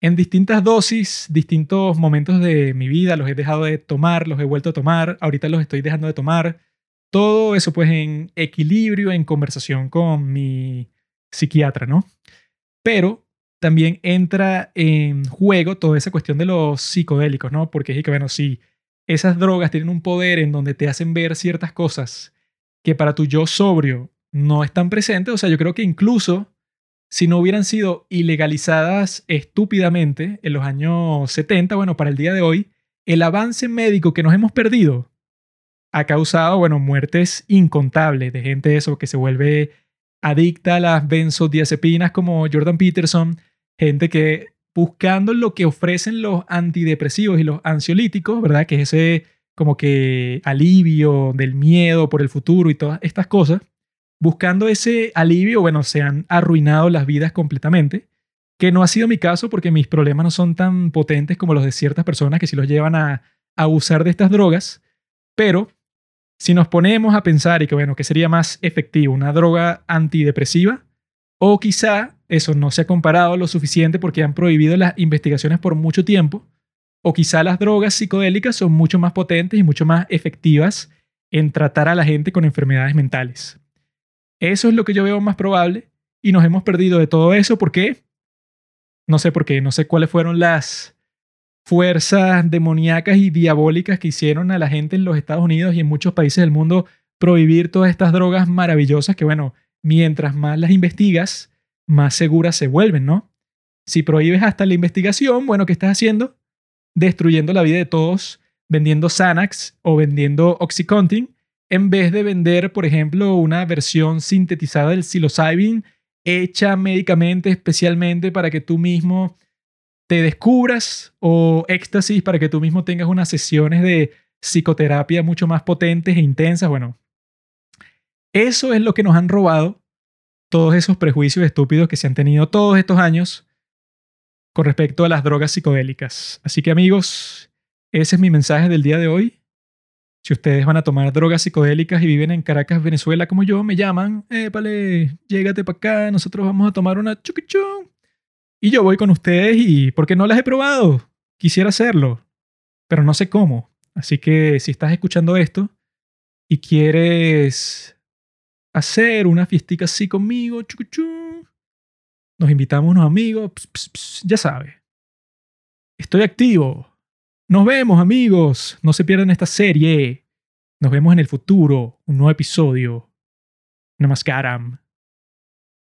En distintas dosis, distintos momentos de mi vida, los he dejado de tomar, los he vuelto a tomar, ahorita los estoy dejando de tomar. Todo eso pues en equilibrio, en conversación con mi psiquiatra, ¿no? Pero también entra en juego toda esa cuestión de los psicodélicos, ¿no? Porque es que, bueno, sí, esas drogas tienen un poder en donde te hacen ver ciertas cosas que para tu yo sobrio no están presentes. O sea, yo creo que incluso si no hubieran sido ilegalizadas estúpidamente en los años 70, bueno, para el día de hoy, el avance médico que nos hemos perdido ha causado, bueno, muertes incontables de gente eso que se vuelve adicta a las benzodiazepinas como Jordan Peterson, gente que buscando lo que ofrecen los antidepresivos y los ansiolíticos, ¿verdad? Que es ese como que alivio del miedo por el futuro y todas estas cosas, buscando ese alivio, bueno, se han arruinado las vidas completamente, que no ha sido mi caso porque mis problemas no son tan potentes como los de ciertas personas que sí los llevan a, abusar de estas drogas, pero si nos ponemos a pensar y que, bueno, ¿qué sería más efectivo? ¿Una droga antidepresiva? O quizá eso no se ha comparado lo suficiente porque han prohibido las investigaciones por mucho tiempo. O quizá las drogas psicodélicas son mucho más potentes y mucho más efectivas en tratar a la gente con enfermedades mentales. Eso es lo que yo veo más probable y nos hemos perdido de todo eso. ¿Por qué? No sé por qué, no sé cuáles fueron las fuerzas demoníacas y diabólicas que hicieron a la gente en los Estados Unidos y en muchos países del mundo prohibir todas estas drogas maravillosas que, bueno, mientras más las investigas, más seguras se vuelven, ¿no? Si prohíbes hasta la investigación, bueno, ¿qué estás haciendo? Destruyendo la vida de todos, vendiendo Xanax o vendiendo Oxycontin, en vez de vender, por ejemplo, una versión sintetizada del psilocybin hecha médicamente especialmente para que tú mismo te descubras o éxtasis para que tú mismo tengas unas sesiones de psicoterapia mucho más potentes e intensas. Bueno, eso es lo que nos han robado todos esos prejuicios estúpidos que se han tenido todos estos años con respecto a las drogas psicodélicas. Así que amigos, ese es mi mensaje del día de hoy. Si ustedes van a tomar drogas psicodélicas y viven en Caracas, Venezuela, como yo, me llaman, épale, llégate para acá, nosotros vamos a tomar una chuquichón. Y yo voy con ustedes y porque no las he probado, quisiera hacerlo, pero no sé cómo. Así que si estás escuchando esto y quieres hacer una fiestica así conmigo, chucuchú, nos invitamos unos amigos, ya sabes. Estoy activo. Nos vemos, amigos. No se pierdan esta serie. Nos vemos en el futuro. Un nuevo episodio. Namaskaram.